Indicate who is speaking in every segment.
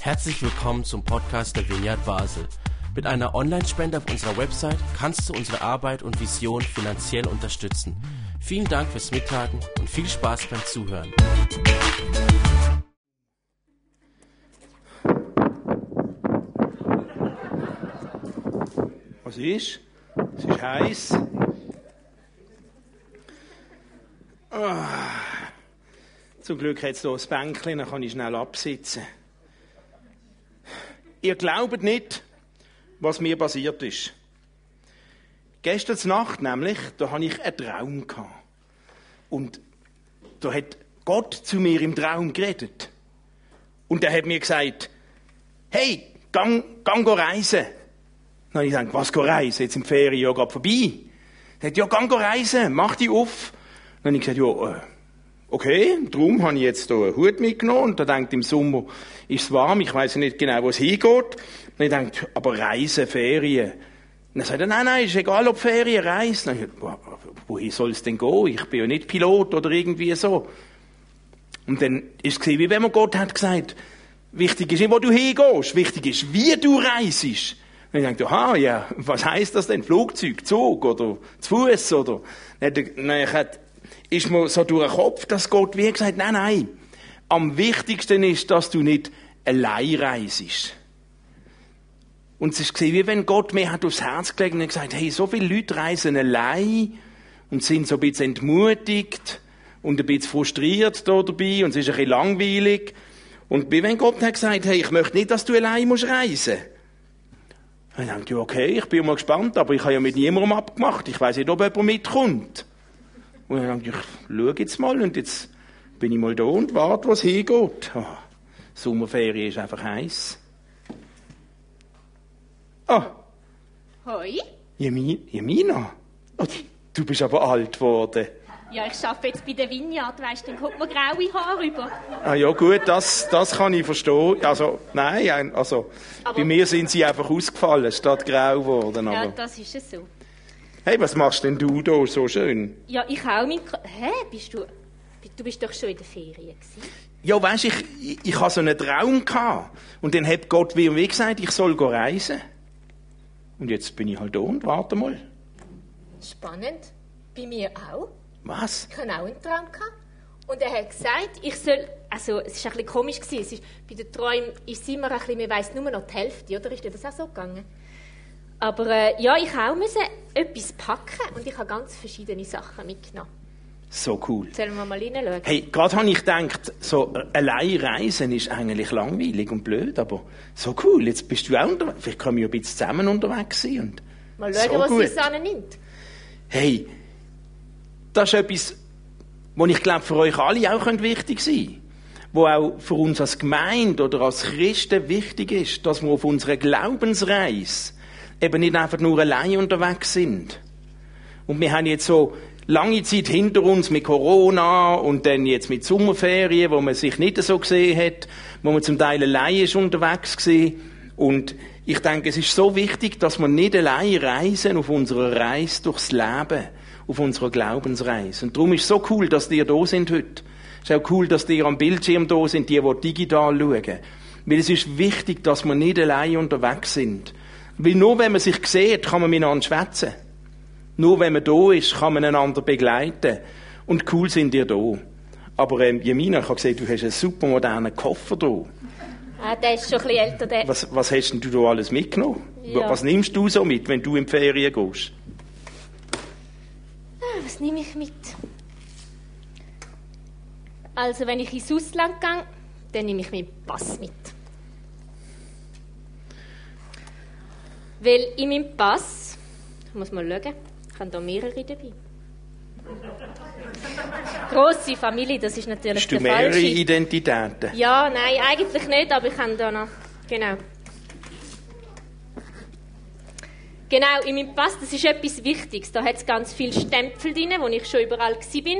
Speaker 1: Herzlich willkommen zum Podcast der Vineyard Basel. Mit einer Online-Spende auf unserer Website kannst du unsere Arbeit und Vision finanziell unterstützen. Vielen Dank fürs Mittagen und viel Spaß beim Zuhören.
Speaker 2: Was ist? Es ist heiß. Ah. Zum Glück hat es hier ein Bänkchen, dann kann ich schnell absitzen. Ihr glaubt nicht, was mir passiert ist. Gestern Nacht nämlich, da hatte ich einen Traum. Und da hat Gott zu mir im Traum geredet. Und er hat mir gesagt, hey, gang, gang reisen. Dann habe ich gedacht, was go reisen? Jetzt die Ferien ja gerade vorbei. Er hat ja, gang reisen, mach dich auf. Dann habe ich gesagt, ja, äh, okay, darum habe ich jetzt hier einen Hut mitgenommen und da denkt im Sommer ist es warm, ich weiß nicht genau, wo es hingeht. Dann ich denkt, aber Reisen, Ferien. Dann sagt er, nein, nein, ist egal, ob Ferien, Reisen. Dann ich, wohin soll es denn gehen? Ich bin ja nicht Pilot oder irgendwie so. Und dann ist es wie wenn man Gott hat gesagt, wichtig ist nicht, wo du hingehst, wichtig ist, wie du reisest. Und ich dachte, aha, ja, was heißt das denn? Flugzeug, Zug oder zu Fuß oder? Dann ist mir so durch den Kopf, dass Gott wie gesagt, nein, nein. Am wichtigsten ist, dass du nicht allein reisest. Und es ist wie wenn Gott mir hat aufs Herz gelegt und gesagt, hey, so viele Leute reisen allein und sind so ein bisschen entmutigt und ein bisschen frustriert da dabei und es ist ein bisschen langweilig. Und wie wenn Gott hat gesagt, hey, ich möchte nicht, dass du allein musst reisen. Ich dachte, okay, ich bin mal gespannt, aber ich habe ja mit niemandem abgemacht. Ich weiß nicht, ob jemand mitkommt. Und dann dachte ich, schau jetzt mal und jetzt bin ich mal da und warte, was hingeht. Oh, Sommerferien ist einfach heiß. Ah.
Speaker 3: Hoi.
Speaker 2: Jemina. Oh, du bist aber alt geworden.
Speaker 3: Ja, ich arbeite jetzt bei der Vineyard, weißt du, dann kommt mir graue Haare rüber.
Speaker 2: Ah ja, gut, das, das kann ich verstehen. Also, nein, also, aber bei mir sind sie einfach ausgefallen, statt grau geworden.
Speaker 3: Ja, das ist es so.
Speaker 2: Hey, was machst denn du da so schön?
Speaker 3: Ja, ich auch mit... Hä, bist du... Du bist doch schon in der Ferien gewesen.
Speaker 2: Ja, weißt ich, ich, ich hatte so einen Traum gehabt. Und dann hat Gott wie und wie gesagt, ich soll reisen. Und jetzt bin ich halt da und warte mal.
Speaker 3: Spannend. Bei mir auch.
Speaker 2: Was?
Speaker 3: Ich hatte auch einen Traum. Gehabt. Und er hat gesagt, ich soll, also es war ein bisschen komisch, gewesen. es ist, bei den Träumen ist es immer ein bisschen, man weiss nur noch die Hälfte, oder ist dir das auch so gegangen? Aber äh, ja, ich auch musste etwas packen und ich habe ganz verschiedene Sachen mitgenommen.
Speaker 2: So cool.
Speaker 3: Sollen wir mal reinschauen?
Speaker 2: Hey, gerade habe ich gedacht, so allein reisen ist eigentlich langweilig und blöd, aber so cool, jetzt bist du auch unterwegs. Vielleicht können wir ja ein bisschen zusammen unterwegs sein. Und
Speaker 3: mal schauen, so was gut. sie nimmt.
Speaker 2: Hey, das ist etwas, was ich glaube, für euch alle auch wichtig sein könnte. Wo auch für uns als Gemeinde oder als Christen wichtig ist, dass wir auf unserer Glaubensreise eben nicht einfach nur allein unterwegs sind. Und wir haben jetzt so lange Zeit hinter uns mit Corona und dann jetzt mit Sommerferien, wo man sich nicht so gesehen hat, wo man zum Teil allein ist unterwegs gewesen. Und ich denke, es ist so wichtig, dass wir nicht allein reisen auf unserer Reise durchs Leben auf unserer Glaubensreise. Und darum ist es so cool, dass ihr da sind heute. Es ist auch cool, dass ihr am Bildschirm da sind, die, die digital schauen. Weil es ist wichtig, dass wir nicht allein unterwegs sind. Weil nur wenn man sich sieht, kann man miteinander schwätzen. Nur wenn man da ist, kann man einander begleiten. Und cool sind ihr da. Aber ähm, Jemina, ich habe gesehen, du hast einen super modernen Koffer da.
Speaker 3: Ah, der ist schon ein bisschen älter. Der.
Speaker 2: Was, was hast denn du da alles mitgenommen? Ja. Was nimmst du so mit, wenn du in die Ferien gehst?
Speaker 3: was nehme ich mit? Also, wenn ich ins Ausland gehe, dann nehme ich meinen Pass mit. Weil in meinem Pass, ich muss mal schauen, ich habe da mehrere dabei. Grosse Familie, das ist natürlich
Speaker 2: Hast du mehrere falsche. Identitäten?
Speaker 3: Ja, nein, eigentlich nicht, aber ich habe da noch, genau. Genau, in meinem Pass, das ist etwas Wichtiges. Da hat es ganz viele Stempel drin, wo ich schon überall bin.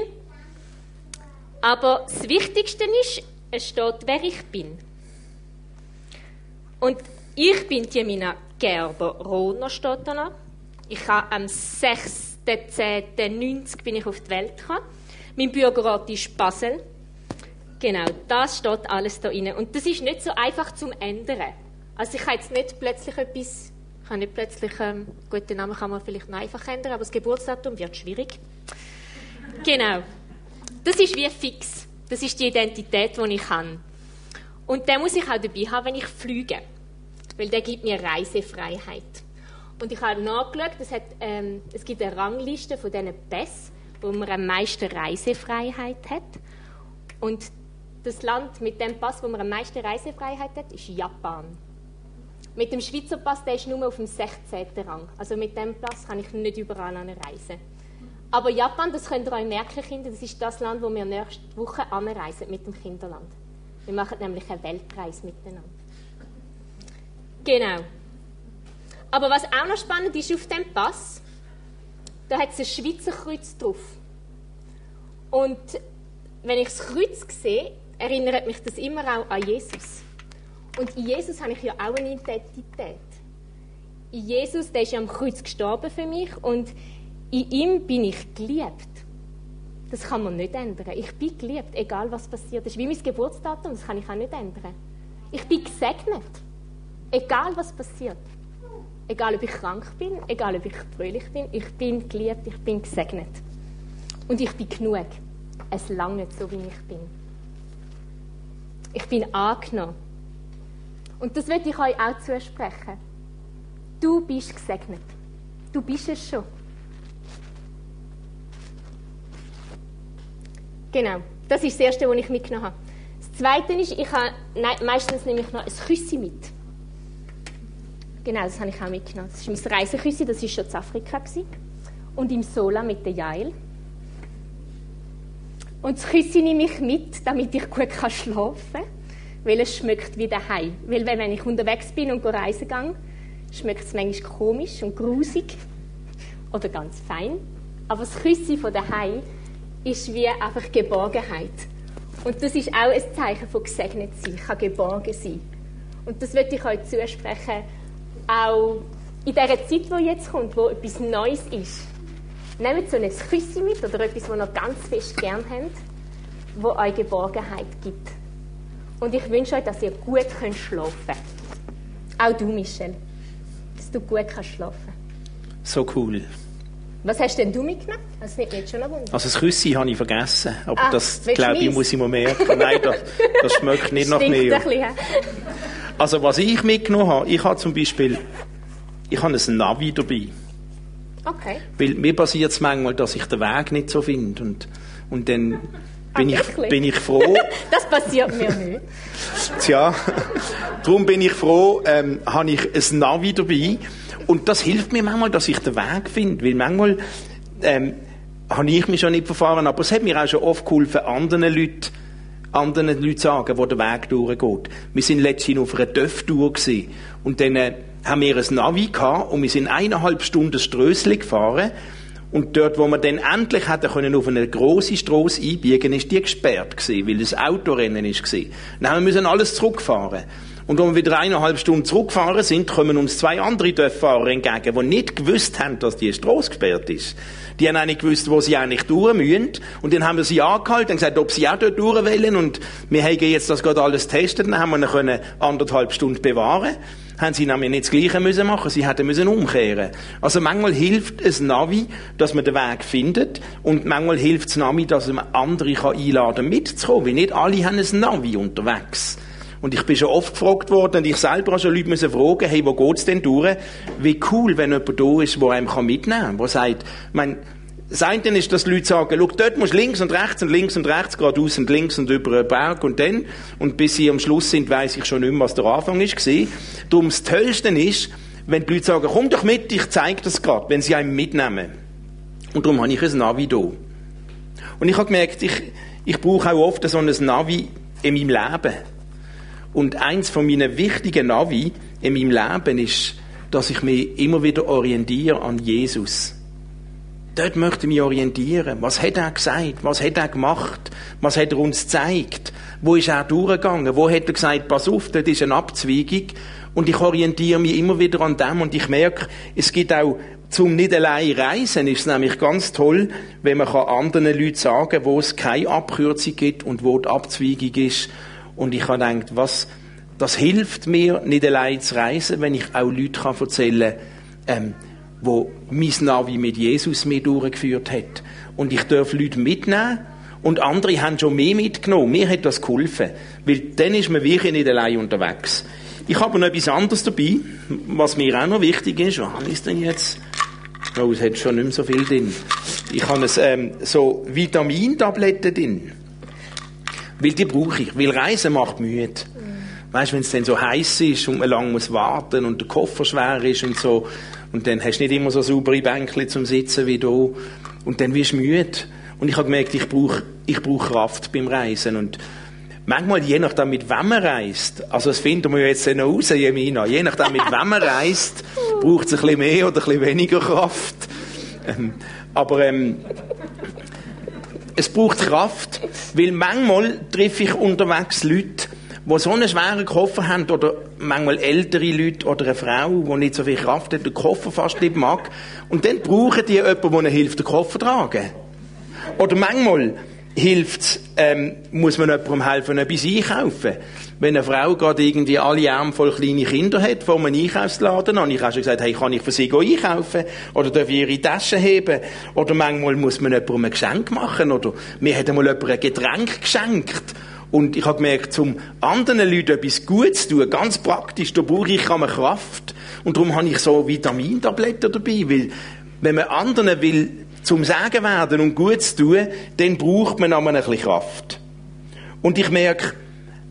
Speaker 3: Aber das Wichtigste ist, es steht, wer ich bin. Und ich bin Jemina Gerber-Rohner, steht da. Ich habe am 6.10.90 bin ich auf die Welt gekommen. Mein Bürgerort ist Basel. Genau, das steht alles da drin. Und das ist nicht so einfach zum ändern. Also ich kann jetzt nicht plötzlich etwas, ich kann nicht plötzlich, ähm, gut, den Namen kann man vielleicht noch einfach ändern, aber das Geburtsdatum wird schwierig. Genau. Das ist wie fix. Das ist die Identität, die ich habe. Und den muss ich auch dabei haben, wenn ich fliege. Weil der gibt mir Reisefreiheit. Und ich habe nachgeschaut, es, hat, ähm, es gibt eine Rangliste von diesen Pässen, wo man am meisten Reisefreiheit hat. Und das Land mit dem Pass, wo man am meisten Reisefreiheit hat, ist Japan. Mit dem Schweizer Pass, der ist nur auf dem 16. Rang. Also mit dem Pass kann ich nicht überall reisen. Aber Japan, das könnt ihr euch merken, Kinder, das ist das Land, wo wir nächste Woche anreisen mit dem Kinderland. Wir machen nämlich einen Weltpreis miteinander. Genau. Aber was auch noch spannend ist auf dem Pass, da hat es ein Schweizer Kreuz drauf. Und wenn ich das Kreuz sehe, erinnert mich das immer auch an Jesus. Und in Jesus habe ich ja auch eine Identität. In Jesus, der ist ja am Kreuz gestorben für mich und in ihm bin ich geliebt. Das kann man nicht ändern. Ich bin geliebt, egal was passiert. Das ist wie mein Geburtsdatum, das kann ich auch nicht ändern. Ich bin gesegnet, egal was passiert. Egal, ob ich krank bin, egal, ob ich fröhlich bin, ich bin geliebt, ich bin gesegnet. Und ich bin genug. Es lange so, wie ich bin. Ich bin angenommen. Und das möchte ich euch auch zusprechen. Du bist gesegnet. Du bist es schon. Genau, das ist das Erste, was ich mitgenommen habe. Das Zweite ist, ich habe meistens nehme ich noch ein Küssi mit. Genau, das habe ich auch mitgenommen. Das ist mein Reiseküssi, das war schon in Afrika. Und im Sola mit der Jail. Und das Küssi nehme ich mit, damit ich gut schlafen kann, weil es schmeckt wie daheim. Weil wenn ich unterwegs bin und reisen gehe, schmeckt es manchmal komisch und grusig oder ganz fein. Aber das Küssi von daheim ist wie einfach Geborgenheit. Und das ist auch ein Zeichen von gesegnet sein. Kann geborgen sein. Und das möchte ich euch zusprechen, auch in dieser Zeit, die jetzt kommt, wo etwas Neues ist. Nehmt so ein Küsschen mit oder etwas, das ihr ganz fest gern habt, wo euch Geborgenheit gibt. Und ich wünsche euch, dass ihr gut könnt schlafen könnt. Auch du, Michel. Dass du gut kannst schlafen
Speaker 2: So cool.
Speaker 3: Was hast denn du mitgenommen? Das nimmt mich schon noch Wunder.
Speaker 2: Also das Küssi habe ich vergessen, aber ah, das glaube ich, muss ich mir merken. Nein, das, das schmeckt nicht nach mehr. Also was ich mitgenommen habe, ich habe zum Beispiel, ich habe ein Navi dabei.
Speaker 3: Okay.
Speaker 2: Weil mir passiert es manchmal, dass ich den Weg nicht so finde und, und dann bin, ich, bin ich froh.
Speaker 3: das passiert mir nicht.
Speaker 2: Tja, darum bin ich froh, ähm, habe ich ein Navi dabei und das hilft mir manchmal, dass ich den Weg finde, weil manchmal ähm, habe ich mich schon nicht verfahren, aber es hat mir auch schon oft geholfen, anderen Leuten anderen Leuten sagen, wo der Weg durchgeht. Wir sind letztens auf einer Dörftour und dann äh, haben wir ein Navi gehabt und wir sind eineinhalb Stunden Strössli gefahren und dort, wo wir dann endlich hätten können auf eine große Straße einbiegen, ist die gesperrt gewesen, weil das Autorennen gewesen. Dann haben wir müssen alles zurückfahren. Und als wir wieder eineinhalb Stunden zurückgefahren sind, kommen uns zwei andere Dörffahrer entgegen, die nicht gewusst haben, dass die Straße gesperrt ist. Die haben auch nicht gewusst, wo sie eigentlich durch müssen. Und dann haben wir sie angehalten und gesagt, ob sie auch dort durch wollen. Und wir haben jetzt das gerade alles getestet. Dann haben wir können anderthalb Stunden bewahren haben sie nämlich nicht das Gleiche müssen machen, sie hätten müssen umkehren. Also manchmal hilft es Navi, dass man den Weg findet und manchmal hilft es Navi, dass man andere kann einladen mitzukommen, weil nicht alle haben ein Navi unterwegs. Und ich bin schon oft gefragt worden, und ich selber habe schon Leute müssen fragen, hey, wo geht's denn durch? Wie cool, wenn jemand da ist, der einem mitnehmen kann, der sagt, mein, das eine ist, dass Leute sagen, schau, dort musst du links und rechts und links und rechts, geradeaus und links und über einen Berg und dann. Und bis sie am Schluss sind, weiss ich schon nicht mehr, was der Anfang war. Darum das Tollste ist, wenn die Leute sagen, komm doch mit, ich zeige das gerade, wenn sie einem mitnehmen. Und darum habe ich ein Navi da. Und ich habe gemerkt, ich, ich brauche auch oft so ein Navi in meinem Leben. Und eins von meinen wichtigen Navi in meinem Leben ist, dass ich mich immer wieder orientiere an Jesus. Dort möchte ich mich orientieren. Was hat er gesagt? Was hat er gemacht? Was hat er uns gezeigt? Wo ist er durchgegangen? Wo hat er gesagt, pass auf, das ist eine Abzweigung. Und ich orientiere mich immer wieder an dem und ich merke, es gibt auch zum nicht allein reisen ist es nämlich ganz toll, wenn man anderen Leuten sagen kann, wo es keine Abkürzung gibt und wo die Abzweigung ist. Und ich habe gedacht, was, das hilft mir, nicht allein zu reisen, wenn ich auch Leute kann erzählen kann, ähm, wo mein Navi mit Jesus mir durchgeführt hat. Und ich darf Leute mitnehmen und andere haben schon mehr mitgenommen. Mir hat das geholfen, weil dann ist man wirklich nicht allein unterwegs. Ich habe noch etwas anderes dabei, was mir auch noch wichtig ist. Was ist denn jetzt? Oh, es hat schon nicht mehr so viel drin. Ich habe es, ähm, so Vitamintabletten drin. Weil die brauche ich. Weil Reisen macht müde. Mhm. Weißt, wenn es dann so heiß ist und man lang muss warten und der Koffer schwer ist und so, und dann hast du nicht immer so saubere Bänkchen zum Sitzen wie da, und dann wirst du müde. Und ich habe gemerkt, ich brauche ich brauch Kraft beim Reisen. Und manchmal, je nachdem, mit wem man reist, also das finden wir jetzt noch raus, Jemina, je nachdem, mit wem man reist, braucht es ein bisschen mehr oder ein bisschen weniger Kraft. Ähm, aber ähm, es braucht Kraft, weil manchmal treffe ich unterwegs Leute, die so einen schweren Koffer haben, oder manchmal ältere Leute oder eine Frau, die nicht so viel Kraft hat, den Koffer fast nicht mag. Und dann brauchen die jemanden, der ihnen hilft, den Koffer zu tragen. Oder manchmal hilft ähm, muss man jemandem helfen, etwas einkaufen. Wenn eine Frau gerade irgendwie alle Arme voll kleine Kinder hat, vor einem Einkaufsladen an, ich habe schon gesagt, hey, kann ich für sie einkaufen? Oder darf ich ihre Tasche heben? Oder manchmal muss man jemandem ein Geschenk machen. Oder mir hat einmal jemand ein Getränk geschenkt. Und ich habe gemerkt, zum anderen Leuten etwas Gutes zu tun, ganz praktisch, da brauche ich eine Kraft. Und darum habe ich so Vitamintabletten dabei, weil wenn man anderen will zum Sagen werden und gut zu tun, dann braucht man aber ein bisschen Kraft. Und ich merke,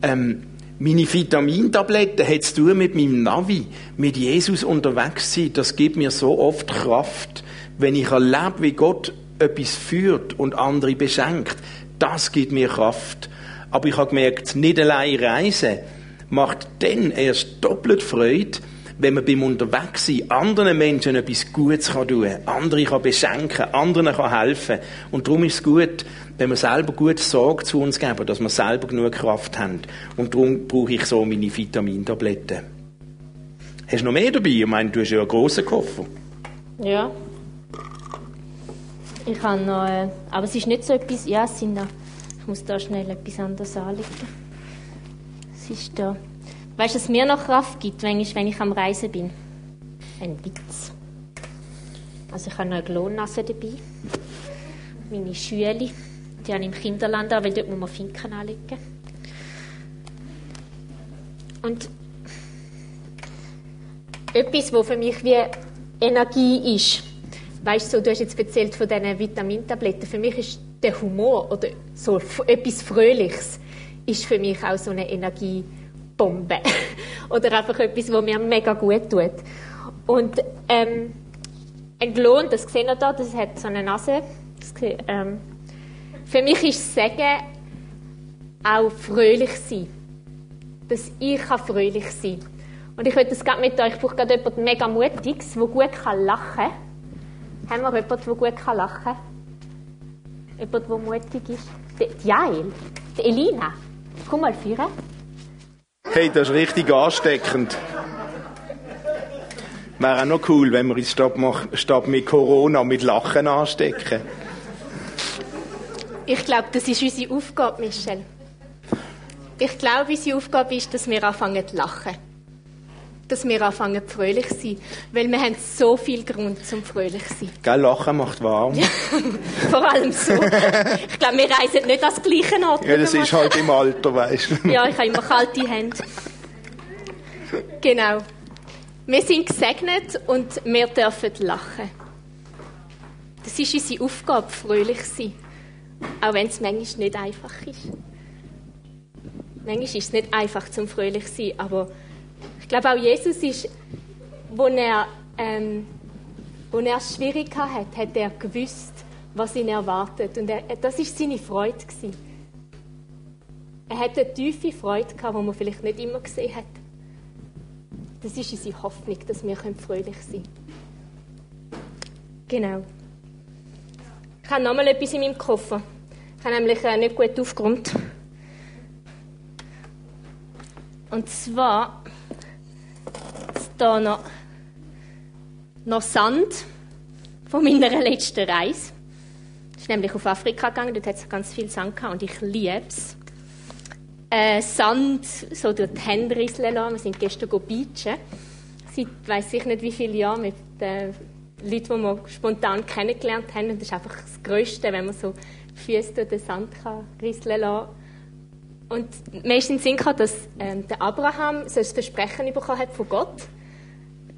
Speaker 2: ähm, meine Vitamintabletten hat zu tun mit meinem Navi, mit Jesus unterwegs sein. Das gibt mir so oft Kraft, wenn ich erlebe, wie Gott etwas führt und andere beschenkt. Das gibt mir Kraft. Aber ich habe gemerkt, nicht allein reisen macht dann erst doppelt Freude, wenn man beim Unterwegssein anderen Menschen etwas Gutes kann tun kann, andere kann beschenken, anderen kann helfen. Und darum ist es gut, wenn wir selber gut Sorge zu uns geben, dass wir selber genug Kraft haben. Und darum brauche ich so meine Vitamintabletten. Hast du noch mehr dabei? Ich meine, du hast ja einen grossen Koffer.
Speaker 3: Ja. Ich habe noch, äh, aber es ist nicht so etwas, ja, es sind noch, ich muss da schnell etwas anderes anlegen. Es ist da. Weißt du, was mir noch Kraft gibt, wenn ich, wenn ich am Reisen bin? Ein Witz. Also ich habe noch eine Glonnasse dabei. Meine Schüle, die habe ich im Kinderland an, weil dort muss man Finken anlegen. Und etwas, was für mich wie Energie ist, weißt du, du hast jetzt erzählt von diesen Vitamintabletten. Für mich ist der Humor oder so etwas Fröhliches ist für mich auch so eine Energie Bombe. Oder einfach etwas, was mir mega gut tut. Und ähm, ein Klon, das seht ihr da, das hat so eine Nase. Das, ähm, für mich ist Sagen auch fröhlich sein. Dass ich fröhlich sein kann. Und ich will das gerade mit euch. Ich brauche gerade jemanden mega Mutiges, der gut lachen kann. Haben wir jemanden, der gut lachen kann? Jemand, der mutig ist? Die Jael, die Elina. Komm mal führen.
Speaker 2: Hey, das ist richtig ansteckend. Wäre auch noch cool, wenn wir uns statt, mit Corona mit Lachen anstecken.
Speaker 3: Ich glaube, das ist unsere Aufgabe, Michel. Ich glaube, unsere Aufgabe ist, dass wir anfangen zu lachen. Dass wir anfangen fröhlich zu sein. Weil wir haben so viel Grund zum fröhlich zu sein.
Speaker 2: Gell, Lachen macht warm.
Speaker 3: Vor allem so. Ich glaube, wir reisen nicht ans gleiche Ort.
Speaker 2: Ja, das ist halt im Alter, weißt
Speaker 3: du. Ja, ich habe immer kalte Hände. Genau. Wir sind gesegnet und wir dürfen lachen. Das ist unsere Aufgabe, fröhlich zu sein. Auch wenn es manchmal nicht einfach ist. Manchmal ist es nicht einfach zum fröhlich zu sein, aber ich glaube auch Jesus ist, wo er, ähm, wo er es schwierig hatte, hat er gewusst, was ihn erwartet. Und er, das ist seine Freude gewesen. Er hatte eine tiefe Freude gehabt, die man vielleicht nicht immer gesehen hat. Das ist unsere Hoffnung, dass wir fröhlich sein können. Genau. Ich habe nochmal etwas in meinem Koffer. Ich habe nämlich äh, nicht gut aufgeräumt. Und zwar da noch, noch Sand von meiner letzten Reise. Ich bin nämlich auf Afrika gegangen, dort hat es ganz viel Sand gehabt und ich liebe es. Äh, Sand so durch die Hände risseln lassen. Wir sind gestern beachen. Seit weiss ich nicht wie viele Jahren mit den Leuten, die wir spontan kennengelernt haben. Und das ist einfach das Größte, wenn man so Füße durch den Sand kann risseln kann. Und den Sinn dass ähm, der Abraham so ein Versprechen bekommen hat von Gott,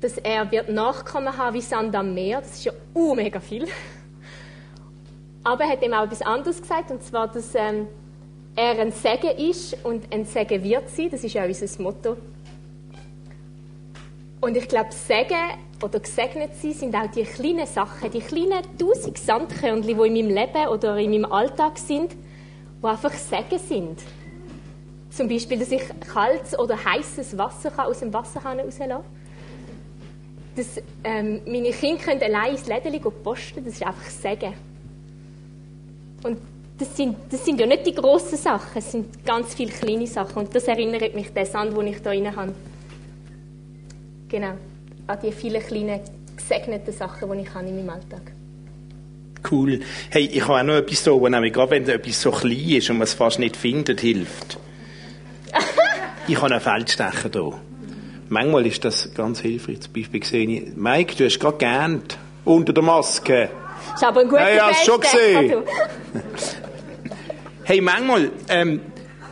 Speaker 3: dass er wird Nachkommen haben wie Sand am Meer. Das ist ja uh, mega viel. Aber er hat ihm auch etwas anderes gesagt, und zwar, dass ähm, er ein Segen ist und ein Segen wird sein. Das ist ja unser Motto. Und ich glaube, Segen oder gesegnet sein sind auch die kleinen Sachen, die kleinen tausend Sandkörnchen, die in meinem Leben oder in meinem Alltag sind, die einfach Segen sind. Zum Beispiel, dass ich kaltes oder heißes Wasser aus dem Wasserhahn rauslassen kann. Dass ähm, meine Kinder können allein ins Läden posten das ist einfach Segen. Und das sind, das sind ja nicht die grossen Sachen, es sind ganz viele kleine Sachen. Und das erinnert mich der Sand, den ich da drin habe. Genau, an die vielen kleinen gesegneten Sachen, die ich habe in meinem Alltag
Speaker 2: Cool. Hey, ich habe auch noch etwas da, wo nämlich gerade wenn etwas so klein ist und man es fast nicht findet, hilft. ich habe einen Feldstecher hier. Manchmal ist das ganz hilfreich. Zum Beispiel sehe ich, Mike, du hast gerade geernt unter der Maske.
Speaker 3: Das ist aber ein guter
Speaker 2: ja, schon gesehen. hey, manchmal ähm,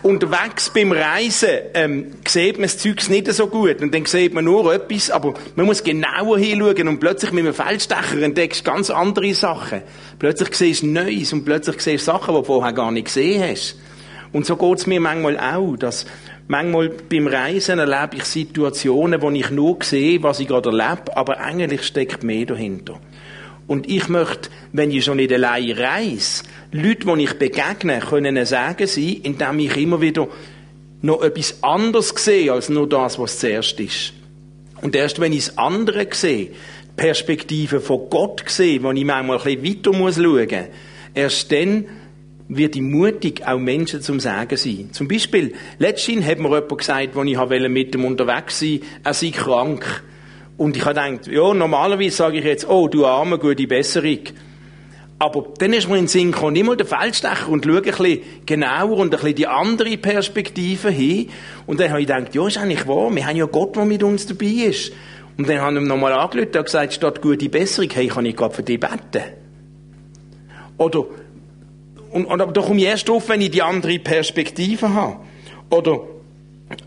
Speaker 2: unterwegs beim Reisen ähm, sieht man das Zeug nicht so gut und dann sieht man nur etwas, aber man muss genauer hinschauen und plötzlich mit einem Feldstecher entdeckst du ganz andere Sachen. Plötzlich siehst du Neues und plötzlich siehst du Sachen, die du vorher gar nicht gesehen hast. Und so geht es mir manchmal auch, dass manchmal beim Reisen erlebe ich Situationen, wo ich nur sehe, was ich gerade erlebe, aber eigentlich steckt mehr dahinter. Und ich möchte, wenn ich schon nicht allein reise, Leute, die ich begegne, können sagen sie, indem ich immer wieder noch etwas anderes sehe, als nur das, was zuerst ist. Und erst wenn ich das andere sehe, Perspektive von Gott sehe, wo ich manchmal ein bisschen weiter muss, erst dann wird ich mutig, auch Menschen zum Sagen sein. Zum Beispiel, letztens hat mir jemand gesagt, als ich mit ihm unterwegs war, er sei krank. Und ich habe gedacht, ja, normalerweise sage ich jetzt, oh, du arme, gute Besserung. Aber dann ist mir in den Sinn gekommen, mal den Feldstecher und schau ein bisschen genauer und ein bisschen die andere Perspektive hin. Und dann habe ich gedacht, ja, ist eigentlich wahr, wir haben ja Gott, der mit uns dabei ist. Und dann haben wir nochmal angelötet und gesagt, statt gute Besserung, hey, kann ich gerade für dich beten? Oder, und, und, aber da komme ich erst drauf, wenn ich die andere Perspektive habe. Oder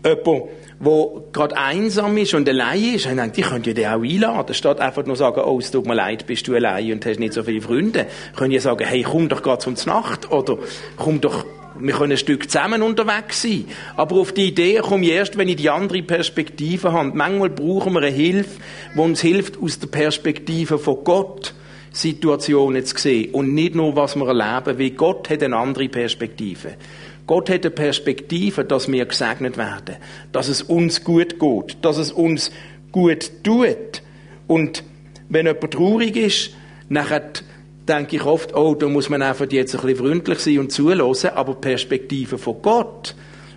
Speaker 2: jemand, wo gerade einsam ist und allein ist, und denkt, ich könnte den auch einladen, statt einfach nur sagen, oh, es tut mir leid, bist du allein und hast nicht so viele Freunde. Können ja sagen, hey, komm doch gerade zum Nacht, oder komm doch, wir können ein Stück zusammen unterwegs sein. Aber auf die Idee komme ich erst, wenn ich die andere Perspektive habe. Manchmal brauchen wir eine Hilfe, die uns hilft, aus der Perspektive von Gott Situationen zu sehen und nicht nur, was wir erleben, weil Gott hat eine andere Perspektive. Gott hat eine Perspektive, dass wir gesegnet werden, dass es uns gut geht, dass es uns gut tut. Und wenn jemand traurig ist, nachher denke ich oft, oh, da muss man einfach jetzt ein bisschen freundlich sein und zulassen, aber die Perspektive von Gott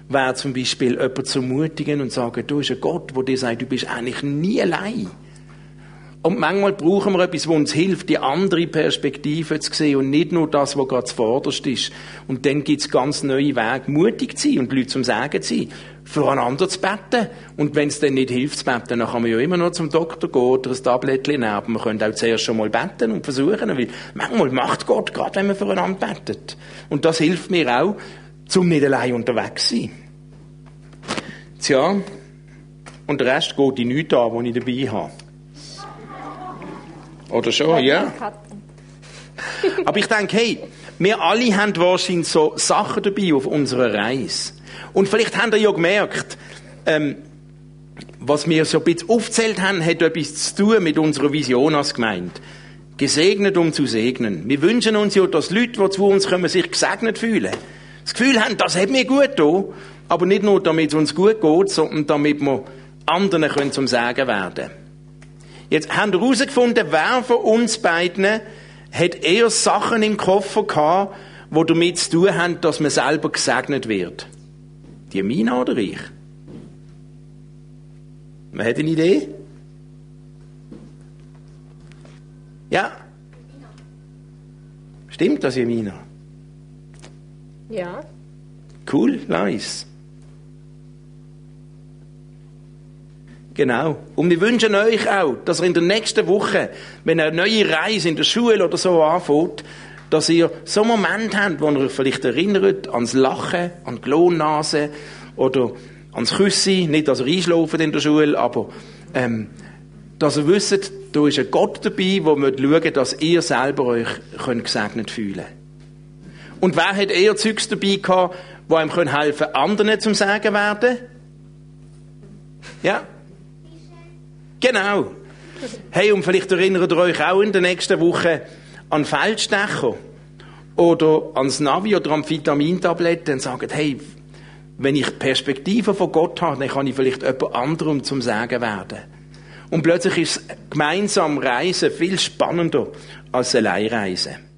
Speaker 2: wäre zum Beispiel jemand zu ermutigen und sagen, du bist ein Gott, der dir sagt, du bist eigentlich nie allein. Und manchmal brauchen wir etwas, was uns hilft, die andere Perspektive zu sehen und nicht nur das, was gerade zuvorderst ist. Und dann gibt es ganz neue Wege, mutig zu sein und Leute zum Sagen zu sein, füreinander zu beten. Und wenn es dann nicht hilft zu beten, dann kann man ja immer noch zum Doktor gehen oder ein Tablettchen nehmen. Aber man könnte auch zuerst schon mal beten und versuchen, weil manchmal macht Gott gerade, wenn man füreinander betet. Und das hilft mir auch, zum nicht allein unterwegs zu sein. Tja, und der Rest geht in nichts an, den ich dabei habe. Oder schon, ja? Aber ich denke, hey, wir alle haben wahrscheinlich so Sachen dabei auf unserer Reise. Und vielleicht habt ihr ja gemerkt, ähm, was wir so ein bisschen aufzählt haben, hat etwas zu tun mit unserer Vision als Gemeinde. Gesegnet, um zu segnen. Wir wünschen uns ja, dass Leute, die zu uns kommen, sich gesegnet fühlen. Das Gefühl haben, das hat mir gut getan. Aber nicht nur, damit es uns gut geht, sondern damit wir anderen können zum Sagen werden können. Jetzt haben wir herausgefunden, wer von uns beiden hat eher Sachen im Koffer gehabt, die damit zu tun haben, dass man selber gesegnet wird. Die Mina oder ich? Man hat eine Idee? Ja? Stimmt das, Jemina?
Speaker 3: Ja.
Speaker 2: Cool, nice. Genau. Und wir wünschen euch auch, dass ihr in der nächsten Woche, wenn ihr eine neue Reise in der Schule oder so anfängt, dass ihr so einen Moment habt, wo ihr euch vielleicht erinnert ans Lachen, an die Klonnase oder ans Küssen, nicht, dass ihr einschlafen in der Schule, aber ähm, dass ihr wisst, da ist ein Gott dabei, der schauen dass ihr selber euch könnt gesegnet fühlen Und wer hat eher Zeugs dabei gehabt, wo einem helfen können, anderen zum Sagen werden? Ja? Genau. Hey, und vielleicht erinnert ihr euch auch in der nächsten Woche an Feldstecher oder ans Navi oder an Vitamintabletten und sagt, hey, wenn ich Perspektive von Gott habe, dann kann ich vielleicht jemand anderem zum Sagen werden. Und plötzlich ist gemeinsam Reisen viel spannender als Alleinreisen.